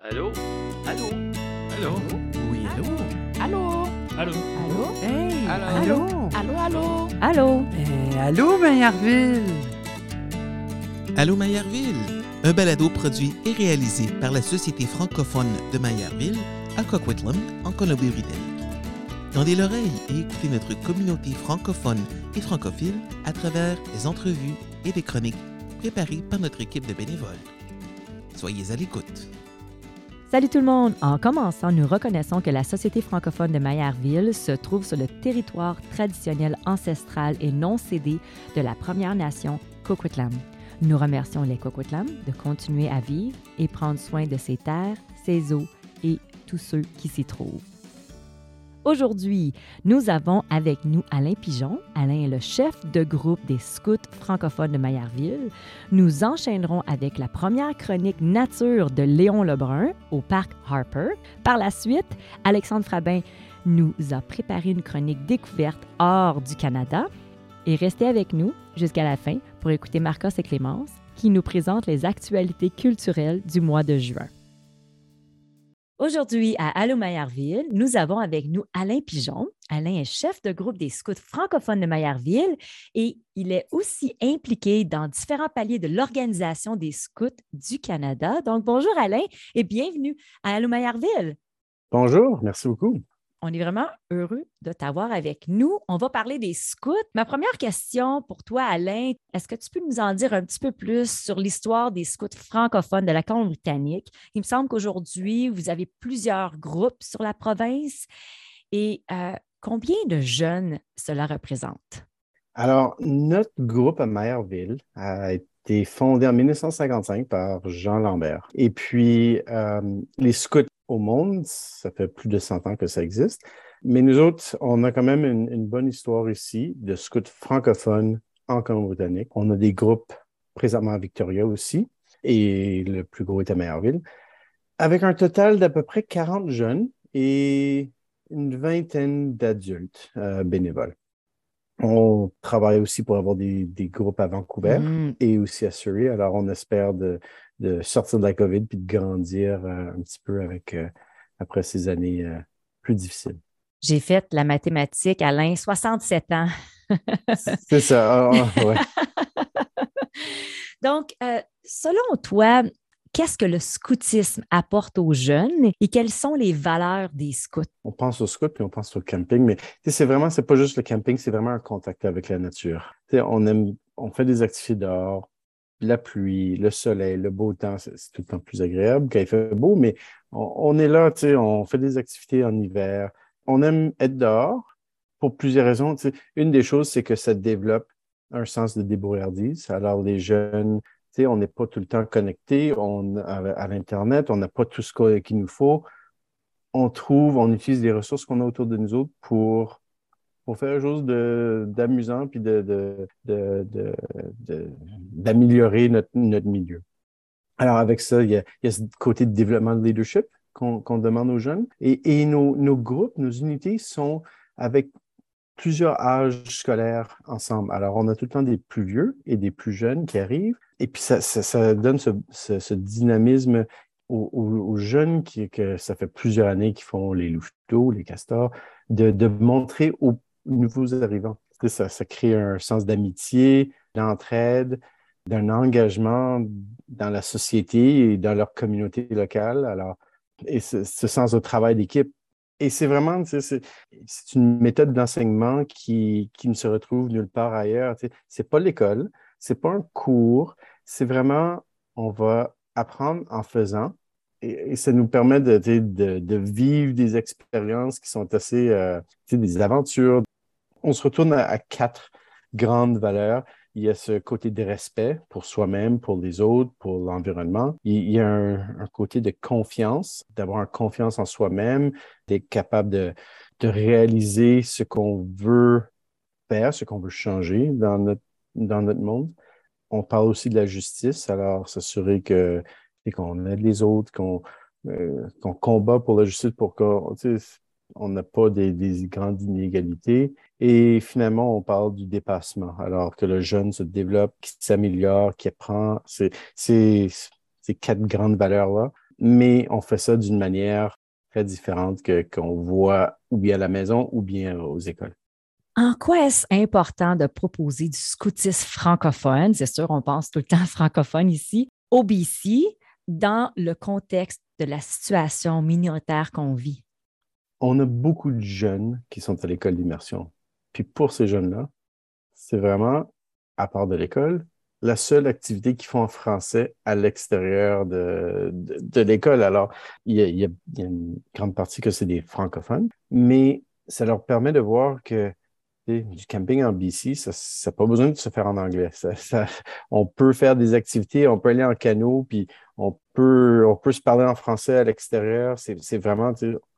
Allô? Allô? Allô? Oui, allô? Allô? Allô? Allô? Hey! Allô? Allô? Allô, allô? Allô? Eh, allô, Maillardville? Allô Maillardville, un balado produit et réalisé par la Société francophone de Maillardville à Coquitlam, en Colombie-Britannique. Tendez l'oreille et écoutez notre communauté francophone et francophile à travers des entrevues et des chroniques préparées par notre équipe de bénévoles. Soyez à l'écoute. Salut tout le monde! En commençant, nous reconnaissons que la Société francophone de Maillardville se trouve sur le territoire traditionnel ancestral et non cédé de la Première Nation Coquitlam. Nous remercions les Coquitlam de continuer à vivre et prendre soin de ces terres, ses eaux et tous ceux qui s'y trouvent. Aujourd'hui, nous avons avec nous Alain Pigeon. Alain est le chef de groupe des scouts francophones de Maillardville. Nous enchaînerons avec la première chronique nature de Léon Lebrun au parc Harper. Par la suite, Alexandre Frabin nous a préparé une chronique découverte hors du Canada. Et restez avec nous jusqu'à la fin pour écouter Marcos et Clémence qui nous présentent les actualités culturelles du mois de juin. Aujourd'hui, à Allô Maillardville, nous avons avec nous Alain Pigeon. Alain est chef de groupe des scouts francophones de Maillardville et il est aussi impliqué dans différents paliers de l'Organisation des scouts du Canada. Donc, bonjour Alain et bienvenue à Allô Maillardville. Bonjour, merci beaucoup. On est vraiment heureux de t'avoir avec nous. On va parler des scouts. Ma première question pour toi, Alain, est-ce que tu peux nous en dire un petit peu plus sur l'histoire des scouts francophones de la Colombie-Britannique? Il me semble qu'aujourd'hui, vous avez plusieurs groupes sur la province. Et euh, combien de jeunes cela représente? Alors, notre groupe à Maillardville a été fondé en 1955 par Jean Lambert. Et puis, euh, les scouts au monde. Ça fait plus de 100 ans que ça existe. Mais nous autres, on a quand même une, bonne histoire ici de scouts francophones en Colombie-Britannique. On a des groupes présentement à Victoria aussi, et le plus gros est à Maillardville, avec un total d'à peu près 40 jeunes et une vingtaine d'adultes euh, bénévoles. On travaille aussi pour avoir des, des groupes à Vancouver Mm. et aussi à Surrey. Alors, on espère de, de sortir de la COVID puis de grandir euh, un petit peu avec euh, après ces années euh, plus difficiles. J'ai fait la mathématique, Alain, 67 ans. C'est ça. ah, ah, ouais. Donc, selon toi, qu'est-ce que le scoutisme apporte aux jeunes et quelles sont les valeurs des scouts? On pense au scout puis on pense au camping, mais c'est vraiment, c'est pas juste le camping, c'est vraiment un contact avec la nature. On aime, on fait des activités dehors, la pluie, le soleil, le beau temps, c'est tout le temps plus agréable quand il fait beau, mais on, est là, on fait des activités en hiver. On aime être dehors pour plusieurs raisons. Une des choses, c'est que ça développe un sens de débrouillardise. Alors, les jeunes, on n'est pas tout le temps connectés on, à, l'Internet, on n'a pas tout ce qu'il nous faut. On trouve, on utilise des ressources qu'on a autour de nous autres pour, faire quelque chose d'amusant puis de, de, de, d'améliorer notre, notre milieu. Alors, avec ça, il y a, ce côté de développement de leadership qu'on demande aux jeunes. Et, nos groupes, nos unités sont avec plusieurs âges scolaires ensemble. Alors, on a tout le temps des plus vieux et des plus jeunes qui arrivent. Et puis, ça, ça, donne ce, dynamisme aux, jeunes qui, que ça fait plusieurs années qu'ils font les louveteaux, les castors, de, montrer aux nouveaux arrivants. Ça crée un sens d'amitié, d'entraide, d'un engagement dans la société et dans leur communauté locale. Alors, et ce, ce sens de travail d'équipe. Et c'est vraiment, c'est une méthode d'enseignement qui, qui ne se retrouve nulle part ailleurs. C'est pas l'école, c'est pas un cours, c'est vraiment, on va apprendre en faisant. Et, ça nous permet de, de, vivre des expériences qui sont assez, euh, des aventures. On se retourne à quatre grandes valeurs. Il y a ce côté de respect pour soi-même, pour les autres, pour l'environnement. Il y a un, côté de confiance, d'avoir confiance en soi-même, d'être capable de, de réaliser ce qu'on veut faire, ce qu'on veut changer dans notre, dans notre monde. On parle aussi de la justice, alors s'assurer que qu'on aide les autres, qu'on euh, qu'on combat pour la justice pour qu'on on n'a pas des, des grandes inégalités. Et finalement, on parle du dépassement, alors que le jeune se développe, qui s'améliore, qui apprend. C'est c'est- ces quatre grandes valeurs-là. mais on fait ça d'une manière très différente que qu'on voit ou bien à la maison ou bien aux écoles. En quoi est-ce important de proposer du scoutisme francophone? C'est sûr, on pense tout le temps francophone ici, au BC, dans le contexte de la situation minoritaire qu'on vit? On a beaucoup de jeunes qui sont à l'école d'immersion. Puis pour ces jeunes-là, c'est vraiment, à part de l'école, la seule activité qu'ils font en français à l'extérieur de, l'école. Alors, il y, a, une grande partie que c'est des francophones, mais ça leur permet de voir que du camping en BC, ça n'a pas besoin de se faire en anglais. On peut faire des activités, on peut aller en canot, puis on peut, on peut se parler en français à l'extérieur. C'est vraiment,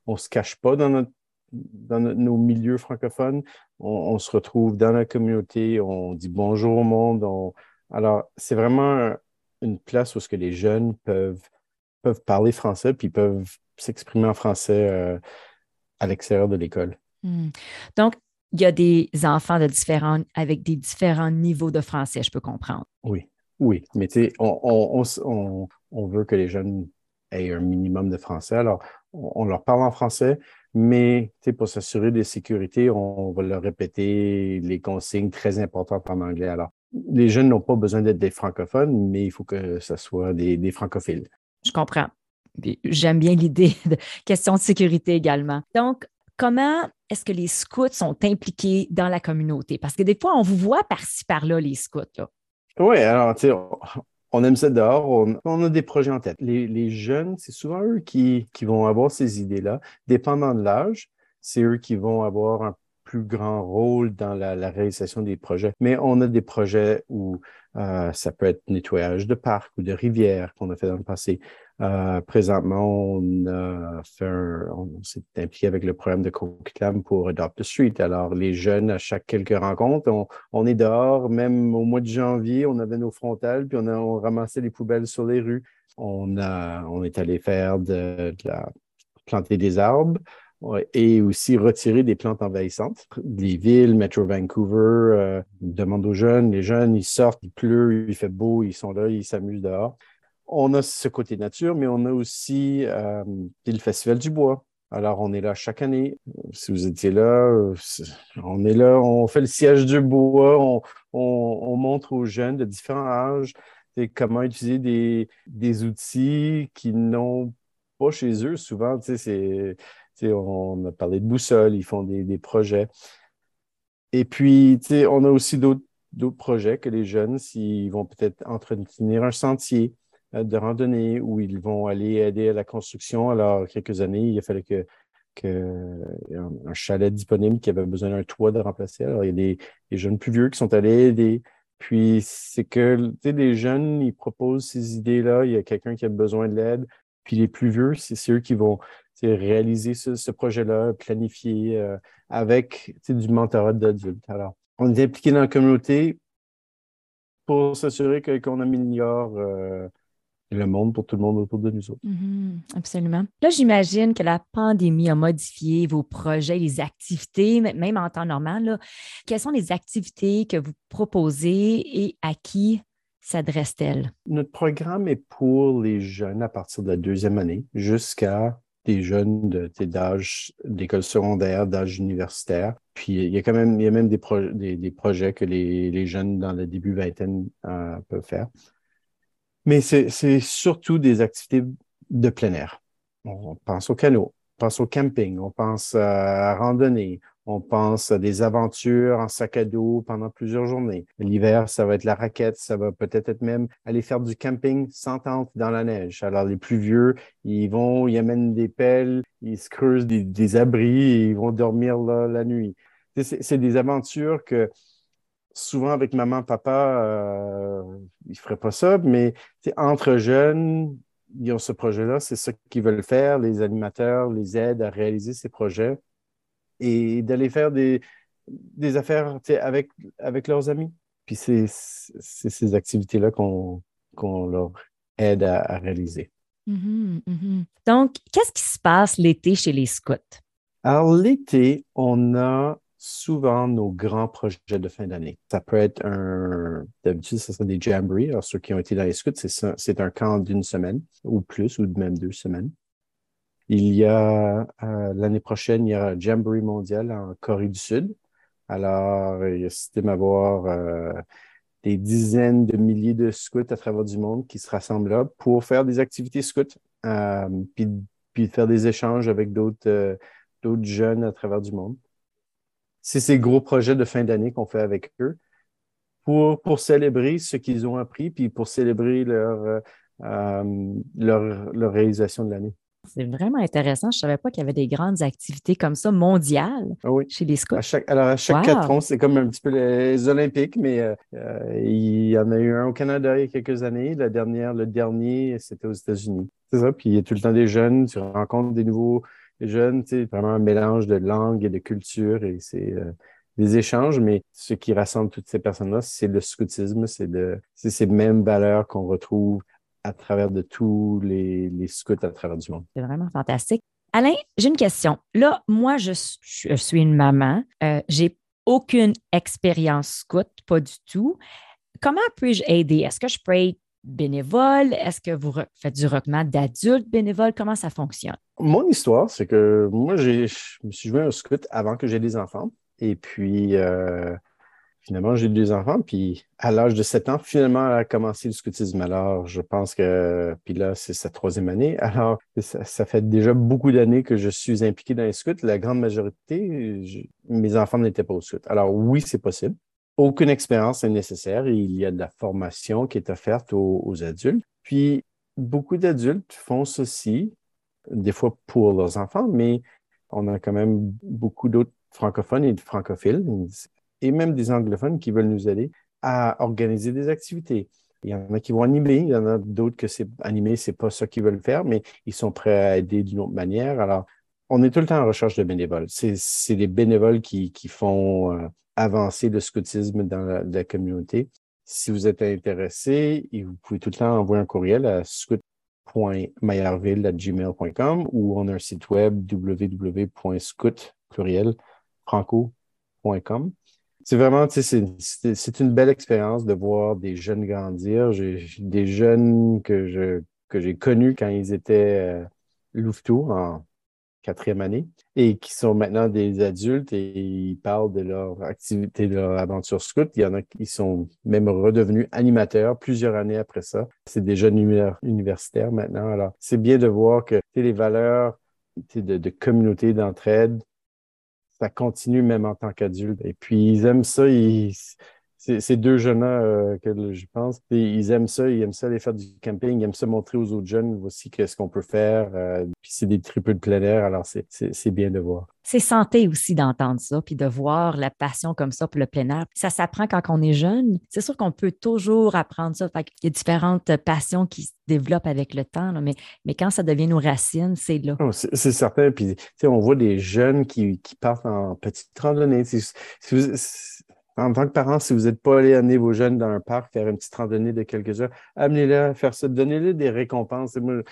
on ne se cache pas dans, notre, dans nos milieux francophones. On, se retrouve dans la communauté, on dit bonjour au monde. alors, c'est vraiment une place où ce que les jeunes peuvent, peuvent parler français, puis peuvent s'exprimer en français euh, à l'extérieur de l'école. Hmm. Donc, il y a des enfants de différents, avec des différents niveaux de français, je peux comprendre. Oui, oui. Mais tu sais, on, on, veut que les jeunes aient un minimum de français. Alors, on, leur parle en français, mais pour s'assurer de sécurité, on va leur répéter les consignes très importantes en anglais. Alors, les jeunes n'ont pas besoin d'être des francophones, mais il faut que ce soit des, des francophiles. Je comprends. J'aime bien l'idée de question de sécurité également. Donc, comment est-ce que les scouts sont impliqués dans la communauté? Parce que des fois, on vous voit par-ci, par-là, les scouts. Oui, alors, tu sais, on aime ça dehors, on, a des projets en tête. Les, jeunes, c'est souvent eux qui, qui, vont avoir ces idées-là. Dépendant de l'âge, c'est eux qui vont avoir un plus grand rôle dans la, réalisation des projets. Mais on a des projets où euh, ça peut être nettoyage de parcs ou de rivières qu'on a fait dans le passé. Euh, présentement, on, on s'est impliqué avec le programme de Coquitlam pour Adopt the Street. Alors, les jeunes, à chaque quelques rencontres, on, est dehors, même au mois de janvier, on avait nos frontales, puis on a ramassé les poubelles sur les rues. On, on est allé faire de la planter des arbres et aussi retirer des plantes envahissantes. Les villes, Metro Vancouver, euh, demandent aux jeunes, les jeunes, ils sortent, il pleut, il fait beau, ils sont là, ils s'amusent dehors. On a ce côté nature, mais on a aussi euh, le Festival du bois. Alors, on est là chaque année. Si vous étiez là, on est là, on fait le siège du bois, on, on, montre aux jeunes de différents âges comment utiliser des, des outils qui n'ont pas chez eux. Souvent, c'est on a parlé de boussole, ils font des, projets. Et puis, on a aussi d'autres projets que les jeunes, s'ils vont peut-être entretenir un sentier euh, de randonnée ou ils vont aller aider à la construction. Alors, quelques années, il a fallu que, un, chalet disponible qui avait besoin d'un toit de remplacer. Alors, il y a des, jeunes plus vieux qui sont allés aider. Puis, c'est que les jeunes, ils proposent ces idées-là. Il y a quelqu'un qui a besoin de l'aide. Puis les plus vieux, c'est ceux qui vont réaliser ce, projet-là, planifier euh, avec du mentorat d'adultes. Alors, on est impliqué dans la communauté pour s'assurer qu'on améliore euh, le monde pour tout le monde autour de nous autres. Mm-hmm. absolument. Là, j'imagine que la pandémie a modifié vos projets, les activités, même en temps normal. Quelles sont les activités que vous proposez et à qui s'adresse-t-elle? Notre programme est pour les jeunes à partir de la deuxième année jusqu'à des jeunes d'âge d'école secondaire, d'âge universitaire. Puis il y a quand même, y a même des, projets que les, jeunes dans le début vingtaine euh, peuvent faire. Mais c'est surtout des activités de plein air. On pense au canot, on pense au camping, on pense à randonnée, on pense à des aventures en sac à dos pendant plusieurs journées. L'hiver, ça va être la raquette, ça va peut-être être même aller faire du camping sans tente dans la neige. Alors, les plus vieux, ils vont, ils amènent des pelles, ils se creusent des, abris et ils vont dormir là, la nuit. C'est des aventures que souvent avec maman, papa, euh, ils ne feraient pas ça, mais entre jeunes, ils ont ce projet-là, c'est ça qu'ils veulent faire. Les animateurs les aident à réaliser ces projets et d'aller faire des, des affaires avec, avec leurs amis. Puis c'est ces activités-là qu'on leur aide à, réaliser. Mm-hmm, mm-hmm. Donc, qu'est-ce qui se passe l'été chez les scouts? Alors, l'été, on a souvent nos grands projets de fin d'année. Ça peut être un, d'habitude, ce serait des jamborees. Alors, ceux qui ont été dans les scouts, c'est un camp d'une semaine ou plus, ou même deux semaines. Il y a, euh, l'année prochaine, il y a un jamboree mondial en Corée du Sud. Alors, il y a système à voir euh, des dizaines de milliers de scouts à travers du monde qui se rassemblent là pour faire des activités scouts, euh, puis, faire des échanges avec d'autres jeunes à travers du monde c'est ces gros projets de fin d'année qu'on fait avec eux pour, célébrer ce qu'ils ont appris, puis pour célébrer leur, réalisation de l'année. C'est vraiment intéressant. Je ne savais pas qu'il y avait des grandes activités comme ça mondiales ah chez les scouts. alors, à chaque quatre ans, c'est comme un petit peu les Olympiques, mais euh, il y en a eu un au Canada il y a quelques années. La dernière, le dernier, c'était aux États-Unis. C'est ça. Puis il y a tout le temps des jeunes, tu rencontres des nouveaux, jeunes, c'est vraiment un mélange de langue et de culture et c'est euh, des échanges, mais ce qui rassemble toutes ces personnes-là, c'est le scoutisme, c'est ces mêmes valeurs qu'on retrouve à travers de tous les, les scouts à travers du monde. C'est vraiment fantastique. Alain, j'ai une question. Là, moi, je, suis une maman. Euh, j'ai aucune expérience scout, pas du tout. Comment puis-je aider? Est-ce que je peux être bénévole? Est-ce que vous faites du recrutement d'adultes bénévoles? Comment ça fonctionne? Mon histoire, c'est que moi, je me suis joué un scout avant que j'ai des enfants. Et puis, euh, finalement, j'ai eu des enfants. Puis, à l'âge de 7 ans, finalement, elle a commencé le scoutisme. Alors, je pense que, puis là, c'est sa troisième année. Alors, ça, fait déjà beaucoup d'années que je suis impliqué dans les scouts. La grande majorité, mes enfants n'étaient pas au scout. Alors, oui, c'est possible. Aucune expérience est nécessaire il y a de la formation qui est offerte aux, adultes. Puis, beaucoup d'adultes font ceci, des fois pour leurs enfants, mais on a quand même beaucoup d'autres francophones et francophiles, et même des anglophones qui veulent nous aider à organiser des activités. Il y en a qui vont animer, il y en a d'autres que c'est animer, c'est pas ça qu'ils veulent faire, mais ils sont prêts à aider d'une autre manière. Alors, on est tout le temps en recherche de bénévoles. C'est des bénévoles qui, font euh, avancer le scoutisme dans la, communauté. Si vous êtes intéressé, vous pouvez tout le temps envoyer un courriel à scout.maillardville.gmail.com ou on a un site web www.scout.franco.com. C'est vraiment, c'est une belle expérience de voir des jeunes grandir. Des jeunes que j'ai connus quand ils étaient euh, en quatrième année et qui sont maintenant des adultes et ils parlent de leur activité, de leur aventure scout. Il y en a qui sont même redevenus animateurs plusieurs années après ça. C'est des jeunes universitaires maintenant. Alors, c'est bien de voir que les valeurs de, de communauté, d'entraide, ça continue même en tant qu'adulte. Et puis, ils aiment ça. Ces deux jeunes-là euh, que je pense, ils aiment ça, ils aiment ça aller faire du camping, ils aiment ça montrer aux autres jeunes voici qu'est-ce qu'on peut faire. Euh, puis c'est des triples de plein air, alors c'est bien de voir. C'est santé aussi d'entendre ça, puis de voir la passion comme ça pour le plein air. Ça s'apprend quand on est jeune. C'est sûr qu'on peut toujours apprendre ça. il y a différentes passions qui se développent avec le temps, mais, mais quand ça devient nos racines, c'est là. Oh, c'est certain. Puis on voit des jeunes qui, qui partent en petite randonnée en tant que parent, si vous n'êtes pas allé amener vos jeunes dans un parc, faire une petite randonnée de quelques heures, amenez-les faire ça, donnez-les des récompenses. Moi,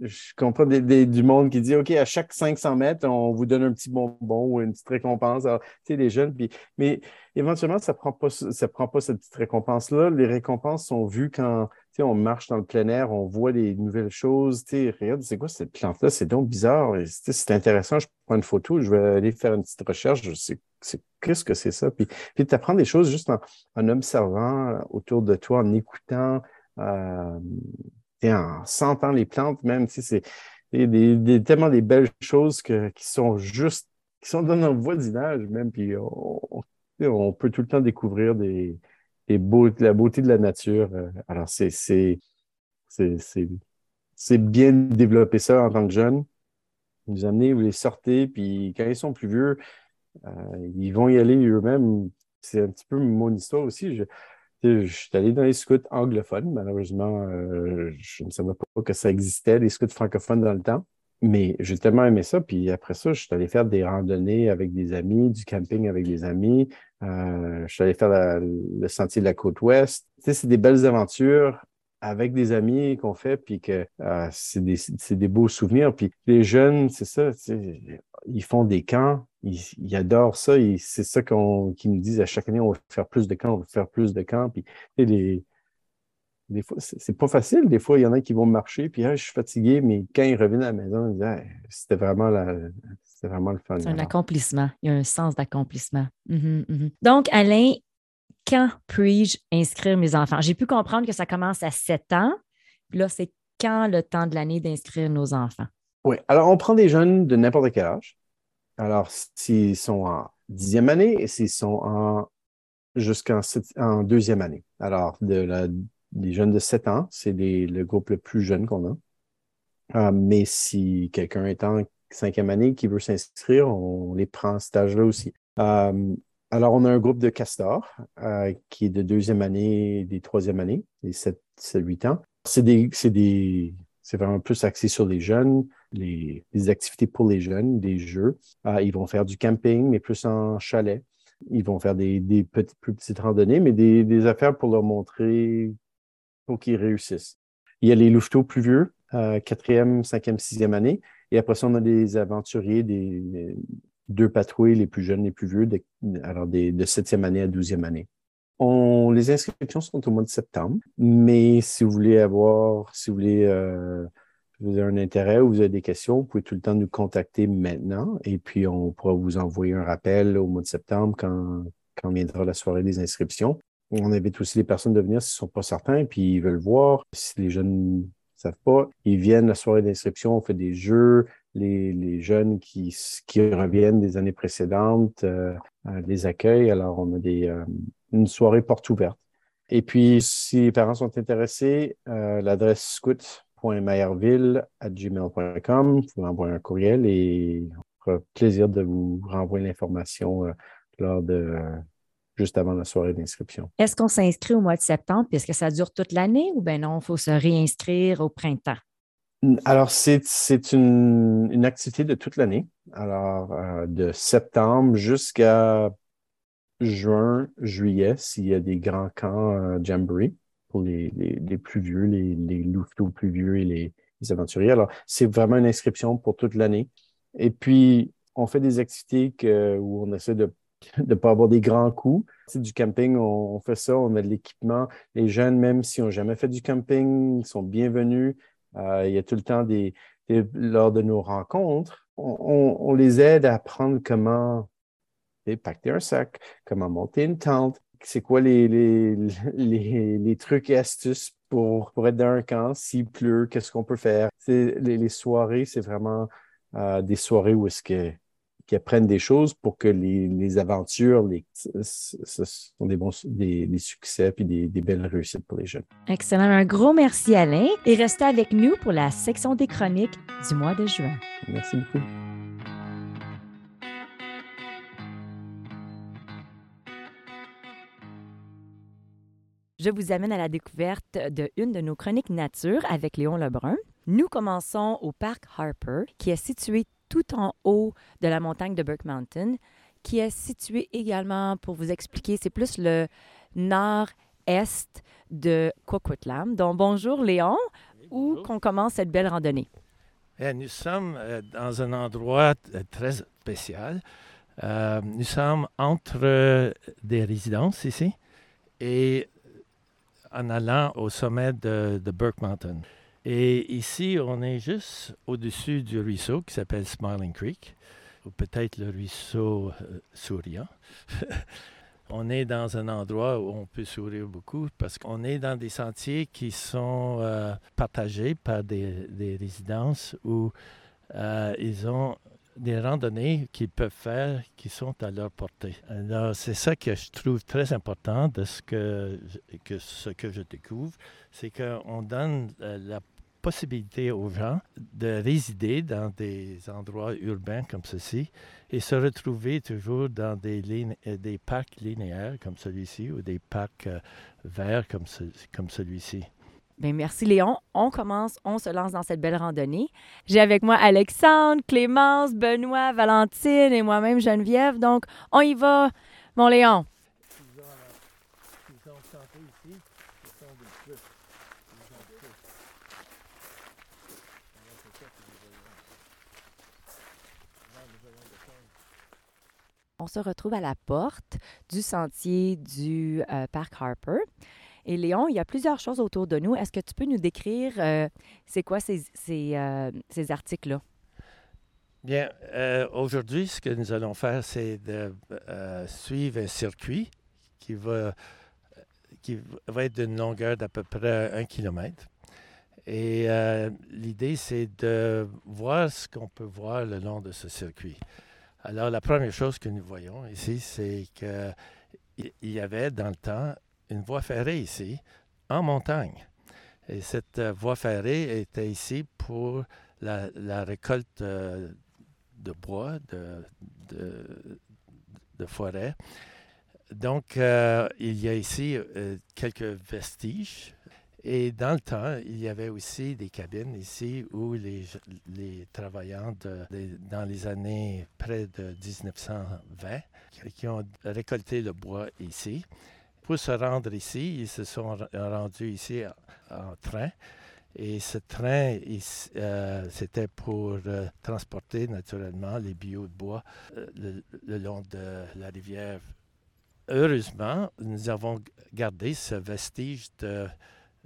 je comprends du monde qui dit OK, à chaque 500 mètres, on vous donne un petit bonbon ou une petite récompense. tu sais, les jeunes, puis, mais éventuellement, ça ne prend, pas, ça prend pas cette petite récompense-là. Les récompenses sont vues quand on marche dans le plein air, on voit des nouvelles choses. Regarde, c'est quoi cette plante-là? C'est donc bizarre. C'est intéressant. Je prends une photo, je vais aller faire une petite recherche. Qu'est-ce que c'est ça? Puis, tu apprends des choses juste en, observant autour de toi, en écoutant. Euh, en sentant les plantes même, c'est tellement des belles choses qui sont juste, qui sont dans notre voisinage même, puis on, peut tout le temps découvrir des, des la beauté de la nature. Euh, alors, c'est, bien de développer ça en tant que jeune. Vous amenez, vous les sortez, puis quand ils sont plus vieux, euh, ils vont y aller eux-mêmes. C'est un petit peu mon histoire aussi. Je, je suis allé dans les scouts anglophones. Malheureusement, euh, je ne savais pas que ça existait, les scouts francophones dans le temps. Mais j'ai tellement aimé ça. Puis après ça, je suis allé faire des randonnées avec des amis, du camping avec des amis. Euh, je suis allé faire le sentier de la côte ouest. Tu sais, c'est des belles aventures avec des amis qu'on fait, puis que euh, c'est des, des, beaux souvenirs. Puis les jeunes, c'est ça, ils font des camps ils, adorent ça. C'est ça qu'on, qu'ils nous disent à chaque année, on va faire plus de camps, on va faire plus de camps. Puis, les, des fois, c'est pas facile. Des fois, il y en a qui vont marcher, puis je suis fatigué, mais quand ils reviennent à la maison, ils disent c'était vraiment, la, vraiment le fun. C'est un accomplissement. Il y a un sens d'accomplissement. Mhm, mhm. Donc, Alain, quand puis-je inscrire mes enfants? J'ai pu comprendre que ça commence à 7 ans. Puis là, c'est quand le temps de l'année d'inscrire nos enfants? Oui. Alors, on prend des jeunes de n'importe quel âge. Alors, s'ils sont en dixième année et s'ils sont en jusqu'en en deuxième année. Alors, de la les jeunes de 7 ans, c'est le groupe le plus jeune qu'on a. Euh, mais si quelqu'un est en cinquième année qui veut s'inscrire, on les prend à cet âge-là aussi. Euh, alors, on a un groupe de castors euh, qui est de deuxième année des troisième année, les 7-8 ans. C'est des, des, c'est vraiment plus axé sur les jeunes, les, activités pour les jeunes, des jeux. ils vont faire du camping, mais plus en chalet. Ils vont faire des, des petites, plus petites randonnées, mais des, des affaires pour leur montrer pour qu'ils réussissent. Il y a les louveteaux plus vieux, euh, quatrième, cinquième, sixième année. Et après ça, on a des aventuriers, des, deux patrouilles, les plus jeunes, les plus vieux, de, alors des, de septième année à douzième année. Les inscriptions sont au mois de septembre, mais si vous voulez avoir, si vous voulez, euh, vous avez un intérêt ou vous avez des questions, vous pouvez tout le temps nous contacter maintenant et puis on pourra vous envoyer un rappel au mois de septembre quand viendra la soirée des inscriptions. On invite aussi les personnes de venir s'ils ne sont pas certains, puis ils veulent voir. Si les jeunes ne savent pas, ils viennent la soirée d'inscription, on fait des jeux. Les, jeunes qui, qui reviennent des années précédentes euh, euh, les accueillent. Alors, on a des, euh, une soirée porte ouverte. Et puis, si les parents sont intéressés, l'adresse scout.mayerville.gmail.com, vous pouvez un courriel et on fera plaisir de vous renvoyer l'information lors de juste avant la soirée d'inscription. Est-ce qu'on s'inscrit au mois de septembre puisque ça dure toute l'année ou bien non, il faut se réinscrire au printemps? Alors, c'est une, activité de toute l'année. Alors, euh, de septembre jusqu'à juin, juillet, s'il y a des grands camps euh, Jamboree pour les, plus vieux, les, les louveteaux plus vieux et les, les aventuriers. Alors, c'est vraiment une inscription pour toute l'année. Et puis, on fait des activités que, où on essaie de de ne pas avoir des grands coups. C'est du camping, on, fait ça, on a de l'équipement. Les jeunes, même s'ils n'ont jamais fait du camping, sont bienvenus. Euh, il y a tout le temps des, lors de nos rencontres, on, les aide à apprendre comment pacter un sac, comment monter une tente, c'est quoi les, les, trucs et astuces pour, pour être dans un camp, s'il pleut, qu'est-ce qu'on peut faire? Les, soirées, c'est vraiment euh, des soirées où est-ce que qui apprennent des choses pour que les, aventures, les, ce sont des bons des, succès puis des, des, belles réussites pour les jeunes. Excellent. Un gros merci, Alain. Et restez avec nous pour la section des chroniques du mois de juin. Merci beaucoup. Je vous amène à la découverte de une de nos chroniques nature avec Léon Lebrun. Nous commençons au parc Harper, qui est situé tout en haut de la montagne de Burke Mountain, qui est située également, pour vous expliquer, c'est plus le nord-est de Coquitlam. Donc, bonjour Léon, où qu'on commence cette belle randonnée? Eh, nous sommes euh, dans un endroit euh, très spécial. Euh, nous sommes entre des résidences ici et en allant au sommet de, de Burke Mountain. Et ici, on est juste au-dessus du ruisseau qui s'appelle Smiling Creek, ou peut-être le ruisseau euh, souriant. on est dans un endroit où on peut sourire beaucoup parce qu'on est dans des sentiers qui sont euh, partagés par des, résidences où euh, ils ont des randonnées qu'ils peuvent faire qui sont à leur portée. Alors, c'est ça que je trouve très important de ce que, que ce que je découvre, c'est qu'on donne la possibilité aux gens de résider dans des endroits urbains comme ceci et se retrouver toujours dans des, euh, des parcs linéaires comme celui-ci ou des parcs euh, verts comme, comme celui-ci. Bien, merci Léon. On commence, on se lance dans cette belle randonnée. J'ai avec moi Alexandre, Clémence, Benoît, Valentine et moi-même Geneviève. Donc, on y va, mon Léon. On se retrouve à la porte du sentier du euh, parc Harper. Et Léon, il y a plusieurs choses autour de nous. Est-ce que tu peux nous décrire euh, c'est quoi ces, ces, euh, articles-là? Bien, euh, aujourd'hui, ce que nous allons faire, c'est de suivre un circuit qui va, qui va être d'une longueur d'à peu près un kilomètre. Et l'idée, c'est de voir ce qu'on peut voir le long de ce circuit. Alors, la première chose que nous voyons ici, c'est qu'il y avait dans le temps une voie ferrée ici, en montagne. Et cette euh, voie ferrée était ici pour la, récolte euh, de bois, de, forêt. Donc, euh, il y a ici quelques vestiges. Et dans le temps, il y avait aussi des cabines ici où les, travailleurs dans les années près de 1920 qui- qui ont récolté le bois ici. Se rendre ici, ils se sont ra- rendus ici en, train. Et ce train, euh, c'était pour euh, transporter naturellement les bio de bois euh, le, long de la rivière. Heureusement, nous avons gardé ce vestige de,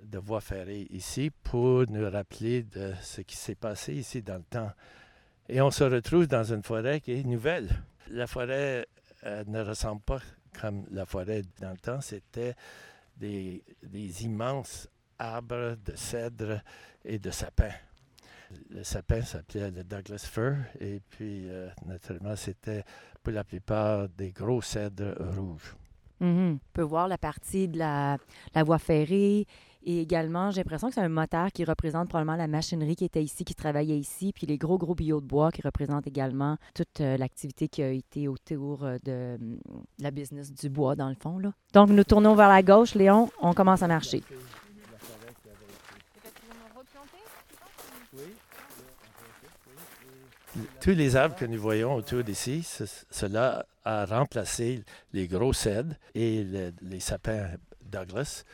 de voie ferrée ici pour nous rappeler de ce qui s'est passé ici dans le temps. Et on se retrouve dans une forêt qui est nouvelle. La forêt euh, ne ressemble pas comme la forêt dans le temps. C'était des, immenses arbres de cèdre et de sapin. Le sapin s'appelait le Douglas Fir et puis euh, naturellement c'était pour la plupart des gros cèdres rouges. Mhm. On peut voir la partie de la voie ferrée et également, j'ai l'impression que c'est un moteur qui représente probablement la machinerie qui était ici, qui travaillait ici, puis les gros, gros billots de bois qui représentent également toute euh, l'activité qui a été autour euh, de, hum, la business du bois, dans le fond. Là. Donc, nous tournons vers la gauche, Léon, on commence à marcher. Tous les arbres que nous voyons autour d'ici, ce- cela a remplacé les gros cèdres et le- les sapins Douglas.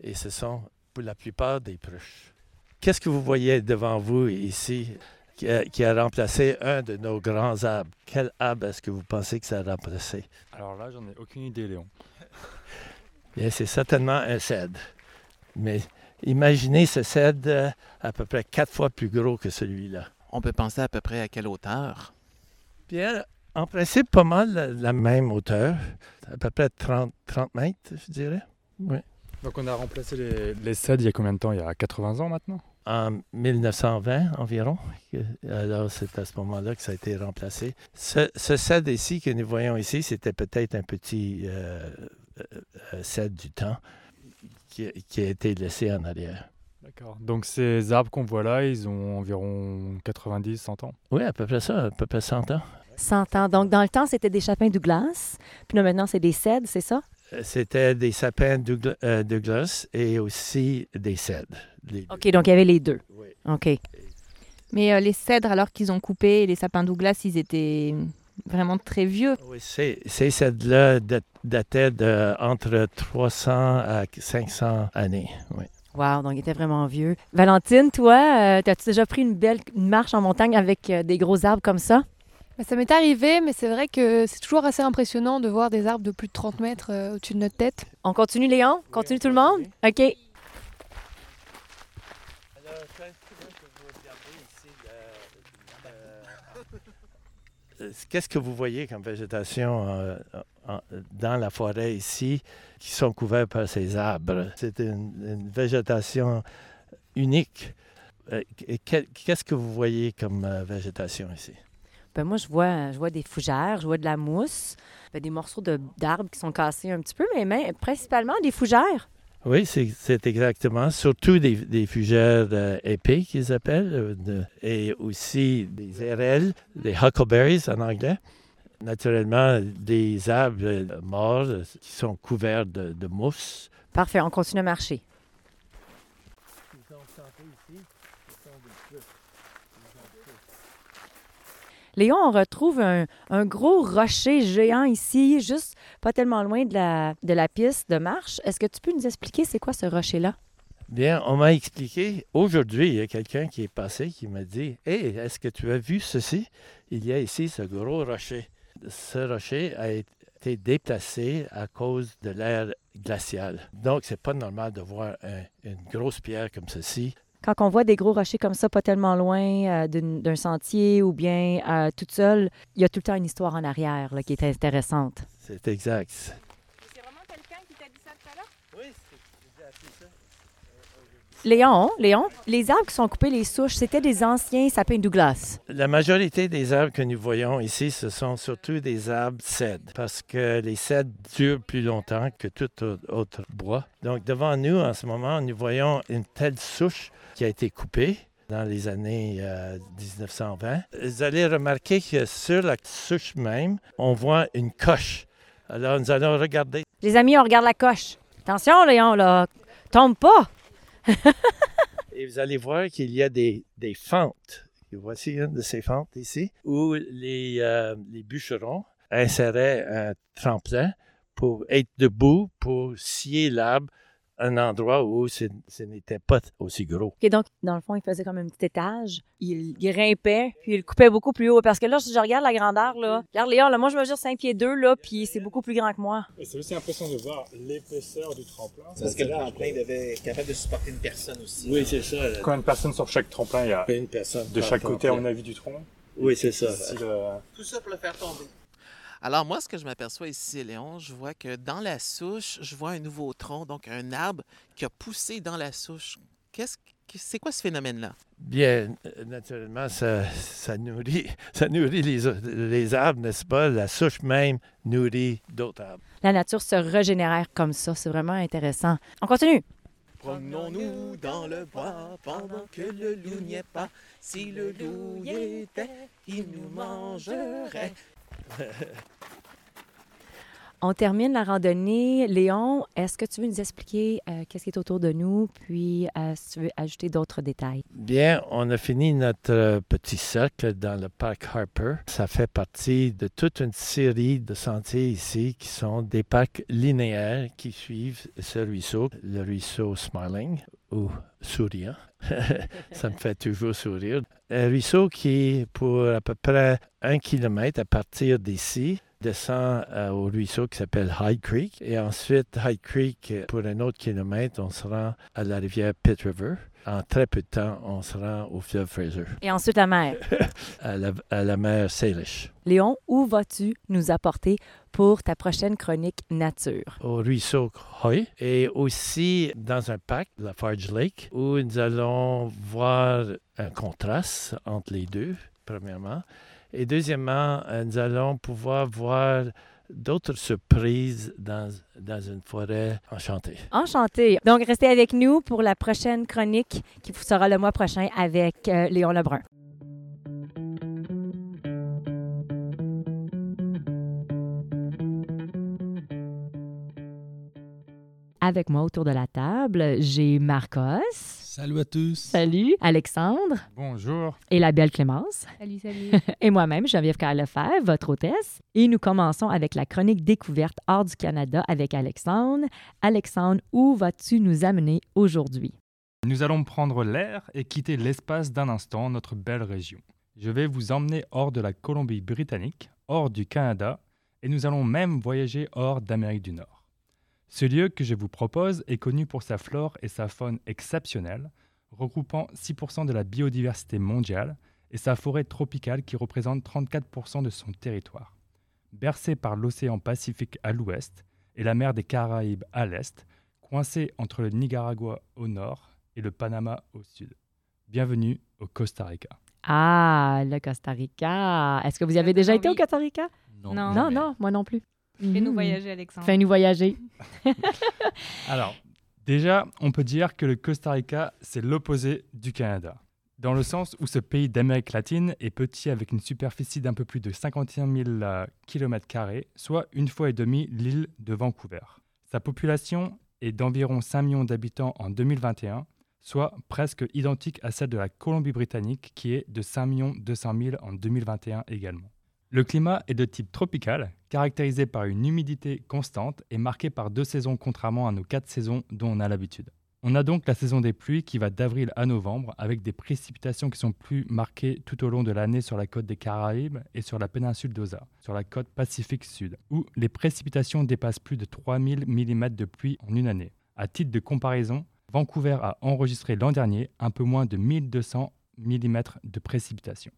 Et ce sont pour la plupart des pruches. Qu'est-ce que vous voyez devant vous ici qui a, qui a remplacé un de nos grands arbres? Quel arbre est-ce que vous pensez que ça a remplacé? Alors là, j'en ai aucune idée, Léon. Bien, c'est certainement un cèdre. Mais imaginez ce cèdre euh, à peu près quatre fois plus gros que celui-là. On peut penser à peu près à quelle hauteur? Bien, en principe, pas mal la, la même hauteur, à peu près 30, 30 mètres, je dirais. Donc on a remplacé les, les cèdres il y a combien de temps? Il y a 80 ans maintenant? En 1920 environ. Alors, c'est à ce moment-là que ça a été remplacé. Ce, ce cèdre ici que nous voyons ici, c'était peut-être un petit euh, euh, euh, cèdre du temps qui, qui a été laissé en arrière. D'accord. Donc ces arbres qu'on voit là, ils ont environ 90, 100 ans? Oui, à peu près ça, à peu près 100 ans. 100 ans. Donc, dans le temps, c'était des chapins Douglas. Puis là, maintenant, c'est des cèdres, c'est ça? C'était des sapins euh, Douglas et aussi des cèdres. OK, donc il y avait les deux. Oui. OK. Mais euh, les cèdres, alors qu'ils ont coupé, les sapins Douglas, ils étaient vraiment très vieux. Oui, ces, ces cèdres-là dat- dataient de entre 300 à 500 années. Oui. Wow, donc il était vraiment vieux. Valentine, toi, euh, as-tu déjà pris une belle une marche en montagne avec euh, des gros arbres comme ça? Bah, ça m'est arrivé, mais c'est vrai que c'est toujours assez impressionnant de voir des arbres de plus de 30 mètres euh, au-dessus de notre tête. On continue, Léon? Continue tout le monde? OK. Euh, Qu'est-ce que vous voyez comme végétation euh, en- dans la forêt ici qui sont couverts par ces arbres? C'est une, une végétation unique. Euh, Qu'est-ce que vous voyez comme euh, végétation ici? Ben moi, je vois, je vois des fougères, je vois de la mousse, ben, des morceaux de- d'arbres qui sont cassés un petit peu, mais, mais principalement des fougères. Oui, c'est exactement. Surtout des, des fougères euh, épais qu'ils appellent, euh, de- et aussi des érelles, des huckleberries en anglais. Naturellement, des arbres euh, morts euh, qui sont couverts de, de mousse. Parfait, on continue à marcher. Léon, on retrouve un, gros rocher géant ici, juste pas tellement loin de la, de piste de marche. Est-ce que tu peux nous expliquer c'est quoi ce rocher-là? Bien, on m'a expliqué, aujourd'hui, il y a quelqu'un qui est passé qui m'a dit Hey, est-ce que tu as vu ceci Il y a ici ce gros rocher. Ce rocher a été déplacé à cause de l'ère glaciale. Donc, c'est pas normal de voir un- une grosse pierre comme ceci. Quand on voit des gros rochers comme ça, pas tellement loin euh, d'un sentier ou bien euh, toute seule, il y a tout le temps une histoire en arrière là, qui est intéressante. C'est exact. C'est vraiment quelqu'un qui t'a dit ça tout à l'heure Oui, j'ai appris ça. Léon, Léon, les arbres qui sont coupés, les souches, c'était des anciens sapins Douglas. La majorité des arbres que nous voyons ici, ce sont surtout des arbres cèdres, parce que les cèdres durent plus longtemps que tout au- autre bois. Donc, devant nous, en ce moment, nous voyons une telle souche qui a été coupée dans les années euh, 1920. Vous allez remarquer que sur la souche même, on voit une coche. Alors, nous allons regarder. Les amis, on regarde la coche. Attention, Léon, là, tombe pas. Et vous allez voir qu'il y a des, des fentes. Voici une de ces fentes ici, où les, euh, les bûcherons inséraient un tremplin pour être debout, pour scier l'arbre un endroit où ce, n'était pas aussi gros. OK, donc, dans le fond, il faisait comme un petit étage. Il, il grimpait, puis il coupait beaucoup plus haut. Parce que là, si je regarde la grandeur, là, regarde Léon, là, moi, je mesure 5 pieds 2, là, puis c'est beaucoup plus grand que moi. Et c'est aussi impressionnant de voir l'épaisseur du tremplin. Parce que le tremplin devait être capable de supporter une personne aussi. Oui, c'est ça. Combien de personnes sur chaque tremplin il y a Une personne De chaque côté, à mon avis, du tronc Oui, c'est ça. Le- Tout ça pour le faire tomber. Alors moi, ce que je m'aperçois ici, Léon, je vois que dans la souche, je vois un nouveau tronc, donc un arbre qui a poussé dans la souche. Qu'est-ce que c'est quoi ce phénomène-là? Bien, euh, naturellement, ça, ça nourrit, ça nourrit les, les arbres, n'est-ce pas? La souche même nourrit d'autres arbres. La nature se régénère comme ça. C'est vraiment intéressant. On continue. Promenons-nous dans le bois pendant que le loup n'y est pas. Si le loup y était, il nous mangerait. On termine la randonnée. Léon, est-ce que tu veux nous expliquer euh, qu'est-ce qui est autour de nous, puis euh, si tu veux ajouter d'autres détails? Bien, on a fini notre euh, petit cercle dans le parc Harper. Ça fait partie de toute une série de sentiers ici qui sont des parcs linéaires qui suivent ce ruisseau, le ruisseau Smiling ou souriant. Ça me fait toujours sourire. Un ruisseau qui, pour à peu près un kilomètre à partir d'ici, descend euh, au ruisseau qui s'appelle High Creek. Et ensuite, High Creek, pour un autre kilomètre, on se rend à la rivière Pitt River. En très peu de temps, on se rend au fleuve Fraser, Et ensuite, la mer. à la, à la mer Salish. Léon, où vas-tu nous apporter pour ta prochaine chronique nature? au ruisseau Hoy et aussi dans un parc, la Farge Lake, où nous allons voir un contraste entre les deux, premièrement. Et deuxièmement, euh, nous allons pouvoir voir d'autres surprises dans, dans une forêt enchantée. Enchanté. Donc, restez avec nous pour la prochaine chronique qui vous sera le mois prochain avec euh, Léon Lebrun. Avec moi autour de la table, j'ai Marcos. Salut à tous. Salut. Alexandre Bonjour. et la belle Clémence. Salut, salut. Et moi-même, Geneviève Carlefebvre, votre hôtesse. Et nous commençons avec la chronique découverte hors du Canada avec Alexandre. Alexandre, où vas-tu nous amener aujourd'hui? Nous allons prendre l'air et quitter l'espace d'un instant notre belle région. Je vais vous emmener hors de la Colombie-Britannique, hors du Canada, et nous allons même voyager hors d'Amérique du Nord. Ce lieu que je vous propose est connu pour sa flore et sa faune exceptionnelles, regroupant 6% de la biodiversité mondiale et sa forêt tropicale qui représente 34% de son territoire. Bercé par l'océan Pacifique à l'ouest et la mer des Caraïbes à l'est, coincé entre le Nicaragua au nord et le Panama au sud. Bienvenue au Costa Rica. Ah, le Costa Rica. Est-ce que vous y avez déjà été au. Costa Rica? Non. Non, non, moi non plus. Fais-nous Mhm. voyager, Alexandre. Fais-nous voyager. Alors, déjà, on peut dire que le Costa Rica, c'est l'opposé du Canada. Dans le sens où ce pays d'Amérique latine est petit avec une superficie d'un peu plus de 51 000 km, soit une fois et demie l'île de Vancouver. Sa population est d'environ 5 millions d'habitants en 2021, soit presque identique à celle de la Colombie-Britannique qui est de 5 200 000 en 2021 également. Le climat est de type tropical, caractérisé par une humidité constante et marqué par deux saisons contrairement à nos quatre saisons dont on a l'habitude. On a donc la saison des pluies qui va d'avril à novembre avec des précipitations qui sont plus marquées tout au long de l'année sur la côte des Caraïbes et sur la péninsule d'Osa, sur la côte Pacifique Sud, où les précipitations dépassent plus de 3000 mm de pluie en une année. À titre de comparaison, Vancouver a enregistré l'an dernier un peu moins de 1200 mm de précipitations.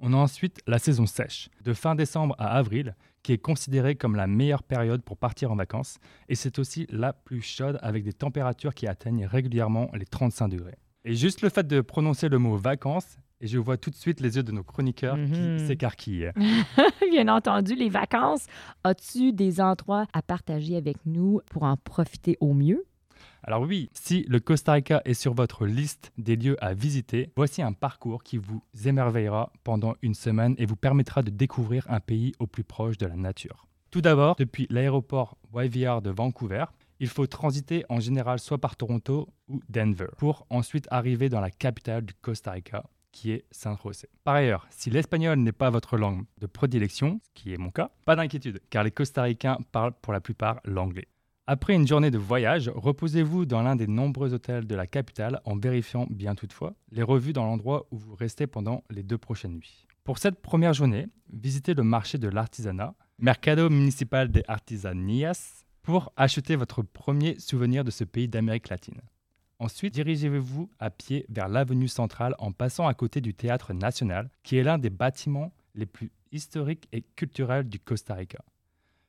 On a ensuite la saison sèche, de fin décembre à avril, qui est considérée comme la meilleure période pour partir en vacances, et c'est aussi la plus chaude avec des températures qui atteignent régulièrement les 35 degrés. Et juste le fait de prononcer le mot vacances, et je vois tout de suite les yeux de nos chroniqueurs Mhm. qui s'écarquillent. Bien entendu, les vacances. As-tu des endroits à partager avec nous pour en profiter au mieux? Alors oui, si le Costa Rica est sur votre liste des lieux à visiter, voici un parcours qui vous émerveillera pendant une semaine et vous permettra de découvrir un pays au plus proche de la nature. Tout d'abord, depuis l'aéroport YVR de Vancouver, il faut transiter en général soit par Toronto ou Denver pour ensuite arriver dans la capitale du Costa Rica, qui est San José. Par ailleurs, si l'espagnol n'est pas votre langue de prédilection, ce qui est mon cas, pas d'inquiétude, car les costaricains parlent pour la plupart l'anglais. Après une journée de voyage, reposez-vous dans l'un des nombreux hôtels de la capitale en vérifiant bien toutefois les revues dans l'endroit où vous restez pendant les deux prochaines nuits. Pour cette première journée, visitez le marché de l'artisanat, Mercado Municipal de Artesanías, pour acheter votre premier souvenir de ce pays d'Amérique latine. Ensuite, dirigez-vous à pied vers l'avenue centrale en passant à côté du Théâtre national, qui est l'un des bâtiments les plus historiques et culturels du Costa Rica.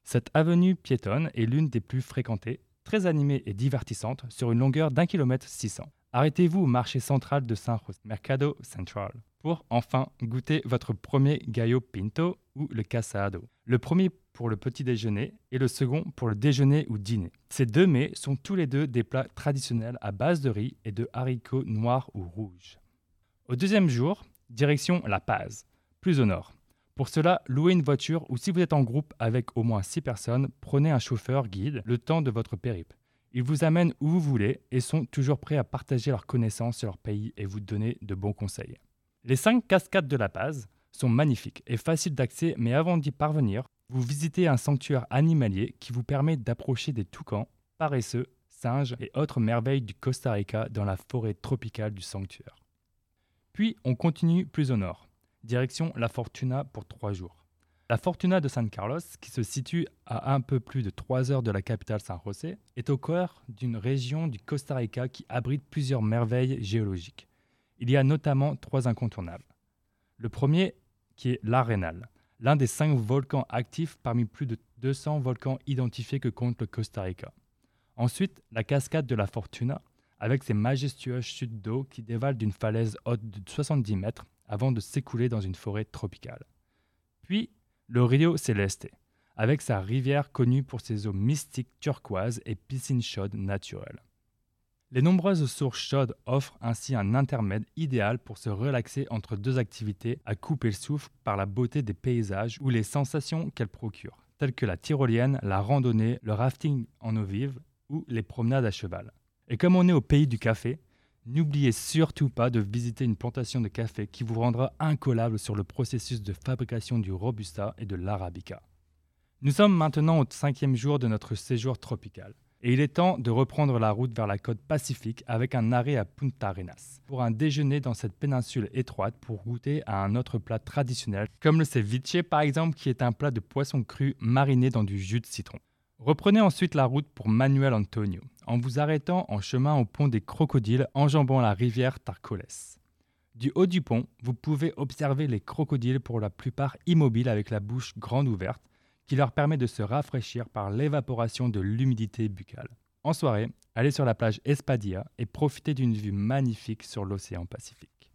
Cette avenue piétonne est l'une des plus fréquentées, très animée et divertissante, sur une longueur d'un kilomètre 600. Arrêtez-vous au marché central de San José, Mercado Central, pour enfin goûter votre premier gallo pinto ou le casado. Le premier pour le petit déjeuner et le second pour le déjeuner ou dîner. Ces deux mets sont tous les deux des plats traditionnels à base de riz et de haricots noirs ou rouges. Au deuxième jour, direction La Paz, plus au nord. Pour cela, louez une voiture ou si vous êtes en groupe avec au moins 6 personnes, prenez un chauffeur guide le temps de votre périple. Ils vous amènent où vous voulez et sont toujours prêts à partager leurs connaissances sur leur pays et vous donner de bons conseils. Les 5 cascades de La Paz sont magnifiques et faciles d'accès, mais avant d'y parvenir, vous visitez un sanctuaire animalier qui vous permet d'approcher des toucans, paresseux, singes et autres merveilles du Costa Rica dans la forêt tropicale du sanctuaire. Puis on continue plus au nord direction La Fortuna pour trois jours. La Fortuna de San Carlos, qui se situe à un peu plus de 3 heures de la capitale San José, est au cœur d'une région du Costa Rica qui abrite plusieurs merveilles géologiques. Il y a notamment trois incontournables. Le premier, qui est l'Arenal, l'un des cinq volcans actifs parmi plus de 200 volcans identifiés que compte le Costa Rica. Ensuite, la cascade de la Fortuna, avec ses majestueuses chutes d'eau qui dévalent d'une falaise haute de 70 mètres avant de s'écouler dans une forêt tropicale. Puis, le Rio Celeste, avec sa rivière connue pour ses eaux mystiques turquoises et piscines chaudes naturelles. Les nombreuses sources chaudes offrent ainsi un intermède idéal pour se relaxer entre deux activités à couper le souffle par la beauté des paysages ou les sensations qu'elles procurent, telles que la tyrolienne, la randonnée, le rafting en eau vive ou les promenades à cheval. Et comme on est au pays du café, N'oubliez surtout pas de visiter une plantation de café qui vous rendra incollable sur le processus de fabrication du Robusta et de l'Arabica. Nous sommes maintenant au cinquième jour de notre séjour tropical et il est temps de reprendre la route vers la côte pacifique avec un arrêt à Punta Arenas pour un déjeuner dans cette péninsule étroite pour goûter à un autre plat traditionnel comme le ceviche par exemple qui est un plat de poisson cru mariné dans du jus de citron. Reprenez ensuite la route pour Manuel Antonio, en vous arrêtant en chemin au pont des Crocodiles enjambant la rivière Tarcoles. Du haut du pont, vous pouvez observer les crocodiles pour la plupart immobiles avec la bouche grande ouverte, qui leur permet de se rafraîchir par l'évaporation de l'humidité buccale. En soirée, allez sur la plage Espadia et profitez d'une vue magnifique sur l'océan Pacifique.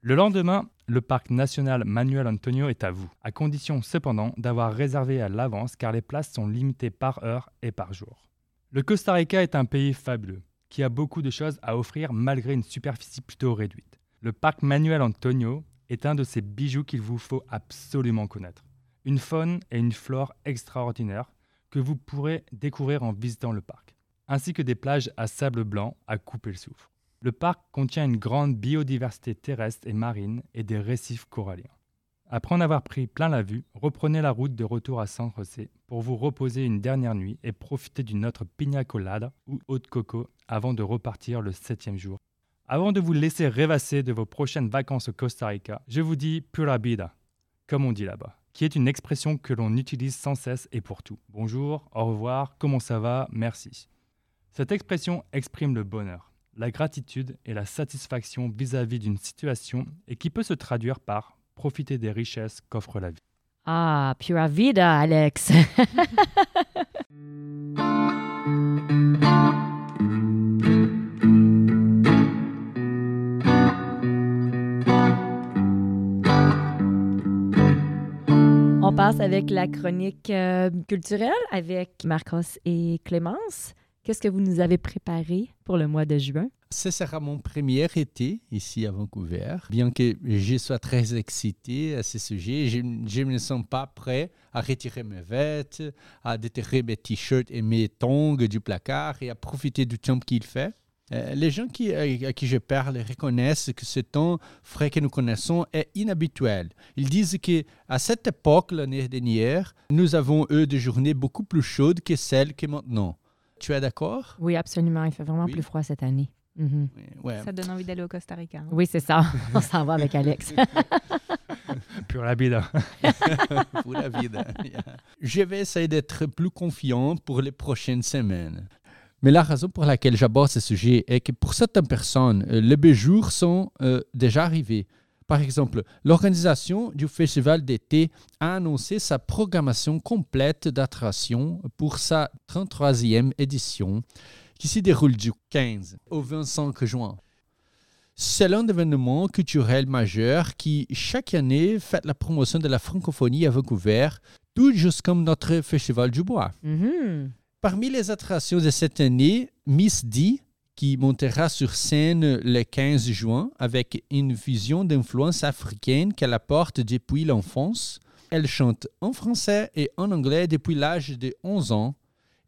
Le lendemain, le parc national Manuel Antonio est à vous, à condition cependant d'avoir réservé à l'avance car les places sont limitées par heure et par jour. Le Costa Rica est un pays fabuleux, qui a beaucoup de choses à offrir malgré une superficie plutôt réduite. Le parc Manuel Antonio est un de ces bijoux qu'il vous faut absolument connaître. Une faune et une flore extraordinaires que vous pourrez découvrir en visitant le parc, ainsi que des plages à sable blanc à couper le souffle. Le parc contient une grande biodiversité terrestre et marine et des récifs coralliens. Après en avoir pris plein la vue, reprenez la route de retour à San José pour vous reposer une dernière nuit et profiter d'une autre pina colada ou eau de coco avant de repartir le septième jour. Avant de vous laisser rêvasser de vos prochaines vacances au Costa Rica, je vous dis pura vida, comme on dit là-bas, qui est une expression que l'on utilise sans cesse et pour tout. Bonjour, au revoir, comment ça va, merci. Cette expression exprime le bonheur, la gratitude et la satisfaction vis-à-vis d'une situation et qui peut se traduire par profiter des richesses qu'offre la vie. Ah, pura vida, Alex. On passe avec la chronique euh, culturelle avec Marcos et Clémence. Qu'est-ce que vous nous avez préparé pour le mois de juin? Ce sera mon premier été ici à Vancouver. Bien que je sois très excité à ce sujet, je, je ne me sens pas prêt à retirer mes vêtements, à déterrer mes t-shirts et mes tongs du placard et à profiter du temps qu'il fait. Euh, les gens qui, euh, à qui je parle reconnaissent que ce temps frais que nous connaissons est inhabituel. Ils disent que à cette époque, l'année dernière, nous avons eu des journées beaucoup plus chaudes que celles que maintenant. Tu es d'accord? Oui, absolument. Il fait vraiment Oui. plus froid cette année. Mhm. Ouais. Ça donne envie d'aller au Costa Rica. hein. Oui, c'est ça. On s'en va avec Alex. Pura vida. pour la vie. Je vais essayer d'être plus confiant pour les prochaines semaines. Mais la raison pour laquelle j'aborde ce sujet est que pour certaines personnes, euh, les beaux jours sont euh, déjà arrivés. Par exemple, l'organisation du festival d'été a annoncé sa programmation complète d'attractions pour sa 33e édition qui se déroule du 15 au 25 juin. C'est l'un des événements culturels majeurs qui, chaque année, fait la promotion de la francophonie à Vancouver, tout juste comme notre festival du bois. Mhm. Parmi les attractions de cette année, Miss D, qui montera sur scène le 15 juin avec une fusion d'influences africaines qu'elle apporte depuis l'enfance. Elle chante en français et en anglais depuis l'âge de 11 ans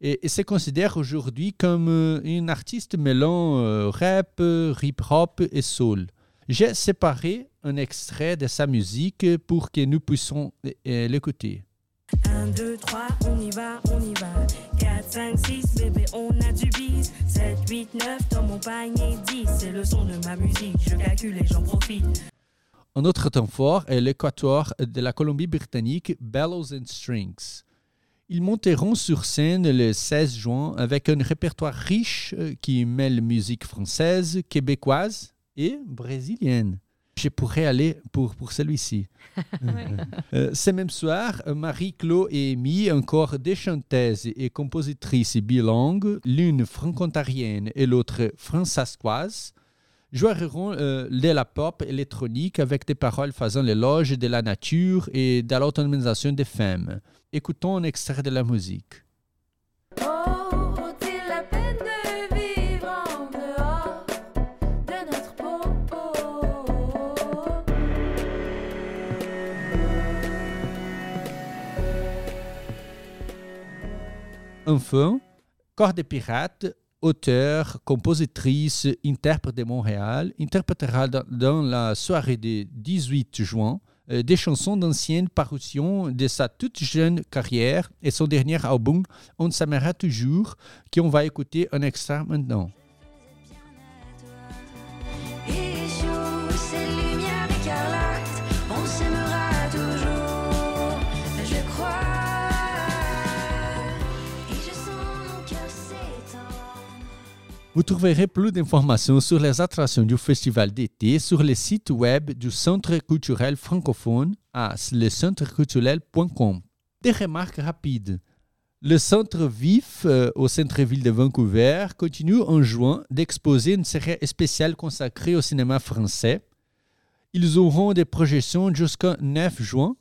et, et se considère aujourd'hui comme euh, une artiste mêlant euh, rap, hip-hop et soul. J'ai séparé un extrait de sa musique pour que nous puissions l'écouter. 1, 2, 3, on y va, on y va. 4, 5, 6, bébé, on a du bis. 7, 8, 9, dans mon panier 10. C'est le son de ma musique, je calcule et j'en profite. Un autre temps fort est l'équateur de la Colombie-Britannique, Bellows and Strings. Ils monteront sur scène le 16 juin avec un répertoire riche euh, qui mêle musique française, québécoise et brésilienne. Je pourrais aller pour, pour celui-ci. Euh, ce même soir, Marie-Claude et Amy, encore deux chanteuses et compositrices bilingues, l'une franco-ontarienne et l'autre françaiscoise, joueront euh, de la pop électronique avec des paroles faisant l'éloge de la nature et de l'autonomisation des femmes. Écoutons un extrait de la musique. Enfin, Corps des Pirates, auteur, compositrice, interprète de Montréal, interprétera dans, la soirée du 18 juin euh, des chansons d'anciennes parutions de sa toute jeune carrière et son dernier album On s'aimera toujours, qu'on va écouter un extrait maintenant. Vous trouverez plus d'informations sur les attractions du festival d'été sur le site web du Centre culturel francophone à lecentreculturel.com. Des remarques rapides. Le Centre Vif euh, au centre-ville de Vancouver continue en juin d'exposer une série spéciale consacrée au cinéma français. Ils auront des projections jusqu'au 9 juin.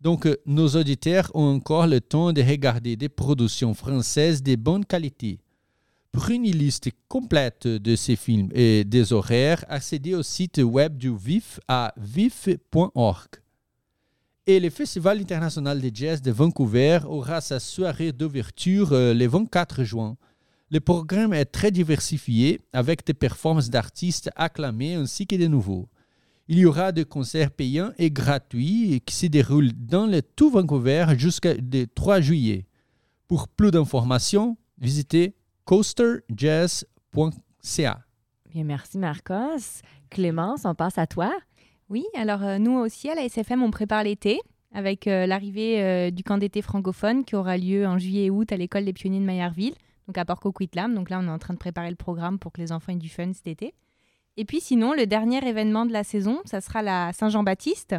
Donc, euh, nos auditeurs ont encore le temps de regarder des productions françaises de bonne qualité. Pour une liste complète de ces films et des horaires, accédez au site web du VIF à vif.org. Et le Festival international de jazz de Vancouver aura sa soirée d'ouverture euh, le 24 juin. Le programme est très diversifié avec des performances d'artistes acclamés ainsi que de nouveaux. Il y aura des concerts payants et gratuits qui se déroulent dans le tout Vancouver jusqu'au 3 juillet. Pour plus d'informations, visitez coasterjazz.ca. Bien, merci Marcos. Clémence, on passe à toi. Oui, alors euh, nous aussi à la SFM, on prépare l'été avec euh, l'arrivée euh, du camp d'été francophone qui aura lieu en juillet et août à l'école des pionniers de Maillardville, donc à Port Coquitlam. Donc là, on est en train de préparer le programme pour que les enfants aient du fun cet été. Et puis sinon, le dernier événement de la saison, ça sera la Saint-Jean-Baptiste.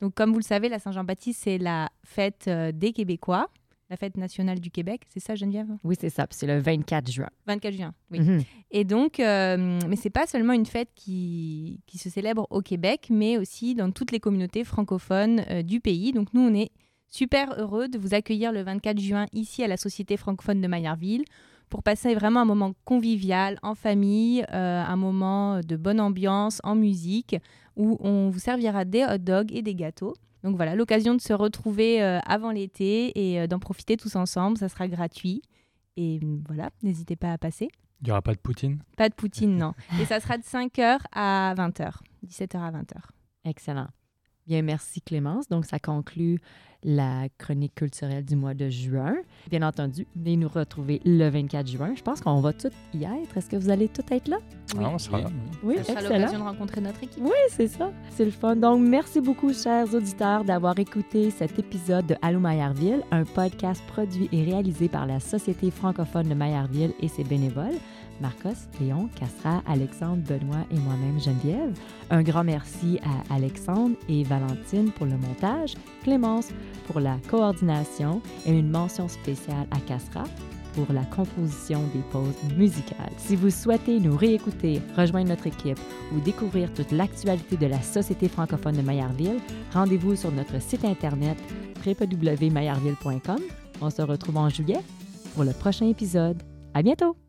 Donc comme vous le savez, la Saint-Jean-Baptiste, c'est la fête euh, des Québécois, la fête nationale du Québec. C'est ça, Geneviève? Oui, c'est ça. C'est le 24 juin. 24 juin, oui. Mhm. Et donc, euh, mais c'est pas seulement une fête qui, qui se célèbre au Québec, mais aussi dans toutes les communautés francophones euh, du pays. Donc nous, on est super heureux de vous accueillir le 24 juin ici à la Société francophone de Maillardville pour passer vraiment un moment convivial, en famille, euh, un moment de bonne ambiance, en musique, où on vous servira des hot dogs et des gâteaux. Donc voilà, l'occasion de se retrouver euh, avant l'été et euh, d'en profiter tous ensemble. Ça sera gratuit. Et mm, voilà, n'hésitez pas à passer. Il n'y aura pas de Poutine? Pas de Poutine, non. Et ça sera de 5h à 20h. 17h à 20h. Excellent. Bien, merci Clémence. Donc, ça conclut la chronique culturelle du mois de juin. Bien entendu, venez nous retrouver le 24 juin. Je pense qu'on va tous y être. Est-ce que vous allez tous être là? Oui. Ah, on sera là. Oui, Ça sera excellent. l'occasion de rencontrer notre équipe. Oui, c'est ça. C'est le fun. Donc, merci beaucoup, chers auditeurs, d'avoir écouté cet épisode de Allô Maillardville, un podcast produit et réalisé par la Société francophone de Maillardville et ses bénévoles. Marcos, Léon, Castra, Alexandre, Benoît et moi-même Geneviève. Un grand merci à Alexandre et Valentine pour le montage, Clémence pour la coordination et une mention spéciale à Castra pour la composition des pauses musicales. Si vous souhaitez nous réécouter, rejoindre notre équipe ou découvrir toute l'actualité de la Société francophone de Maillardville, rendez-vous sur notre site internet www.maillardville.com. On se retrouve en juillet pour le prochain épisode. À bientôt!